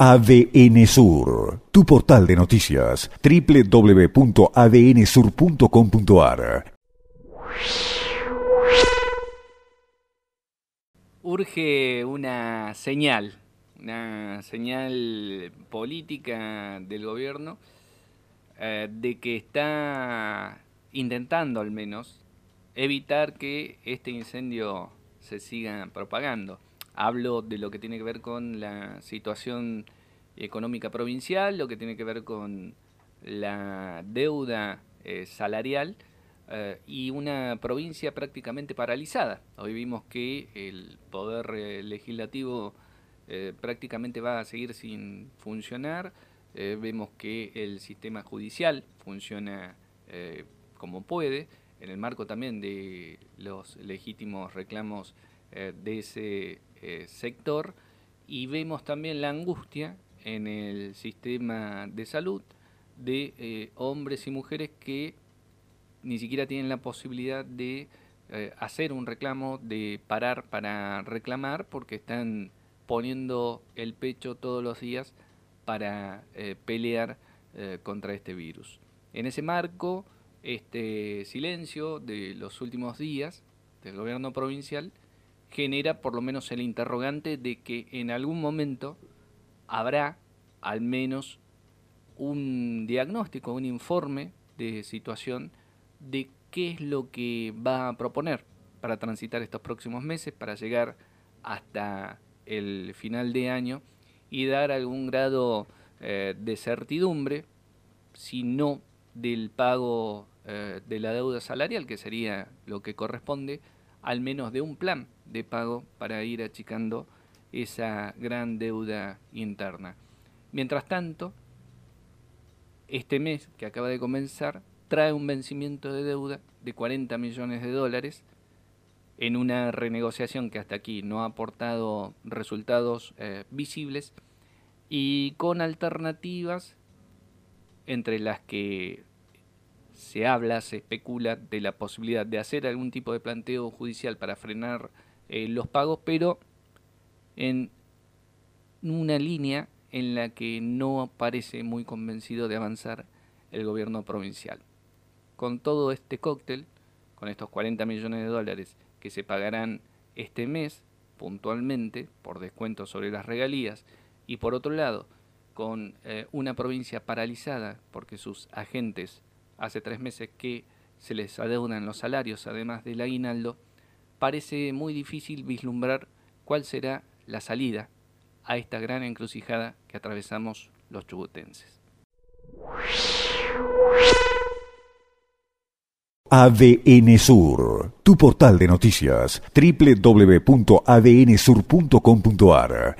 ADN Sur, tu portal de noticias, www.adnsur.com.ar. Urge una señal, una señal política del gobierno eh, de que está intentando al menos evitar que este incendio se siga propagando. Hablo de lo que tiene que ver con la situación económica provincial, lo que tiene que ver con la deuda eh, salarial eh, y una provincia prácticamente paralizada. Hoy vimos que el poder eh, legislativo prácticamente va a seguir sin funcionar. vemos que el sistema judicial funciona como puede, en el marco también de los legítimos reclamos de ese eh, sector y vemos también la angustia en el sistema de salud de eh, hombres y mujeres que ni siquiera tienen la posibilidad de eh, hacer un reclamo, de parar para reclamar, porque están poniendo el pecho todos los días para pelear contra este virus. En ese marco, este silencio de los últimos días del gobierno provincial genera por lo menos el interrogante de que en algún momento habrá al menos un diagnóstico, un informe de situación de qué es lo que va a proponer para transitar estos próximos meses, para llegar hasta el final de año y dar algún grado eh, de certidumbre, si no del pago eh, de la deuda salarial, que sería lo que corresponde, al menos de un plan de pago para ir achicando esa gran deuda interna. Mientras tanto, este mes que acaba de comenzar trae un vencimiento de deuda de 40 millones de dólares en una renegociación que hasta aquí no ha aportado resultados eh, visibles y con alternativas entre las que se habla, se especula de la posibilidad de hacer algún tipo de planteo judicial para frenar eh, los pagos, pero en una línea en la que no parece muy convencido de avanzar el gobierno provincial. Con todo este cóctel, con estos 40 millones de dólares que se pagarán este mes puntualmente por descuento sobre las regalías y por otro lado con eh, una provincia paralizada porque sus agentes hace tres meses que se les adeudan los salarios, además del aguinaldo, parece muy difícil vislumbrar cuál será la salida a esta gran encrucijada que atravesamos los chubutenses. ADN Sur, tu portal de noticias, www.adnsur.com.ar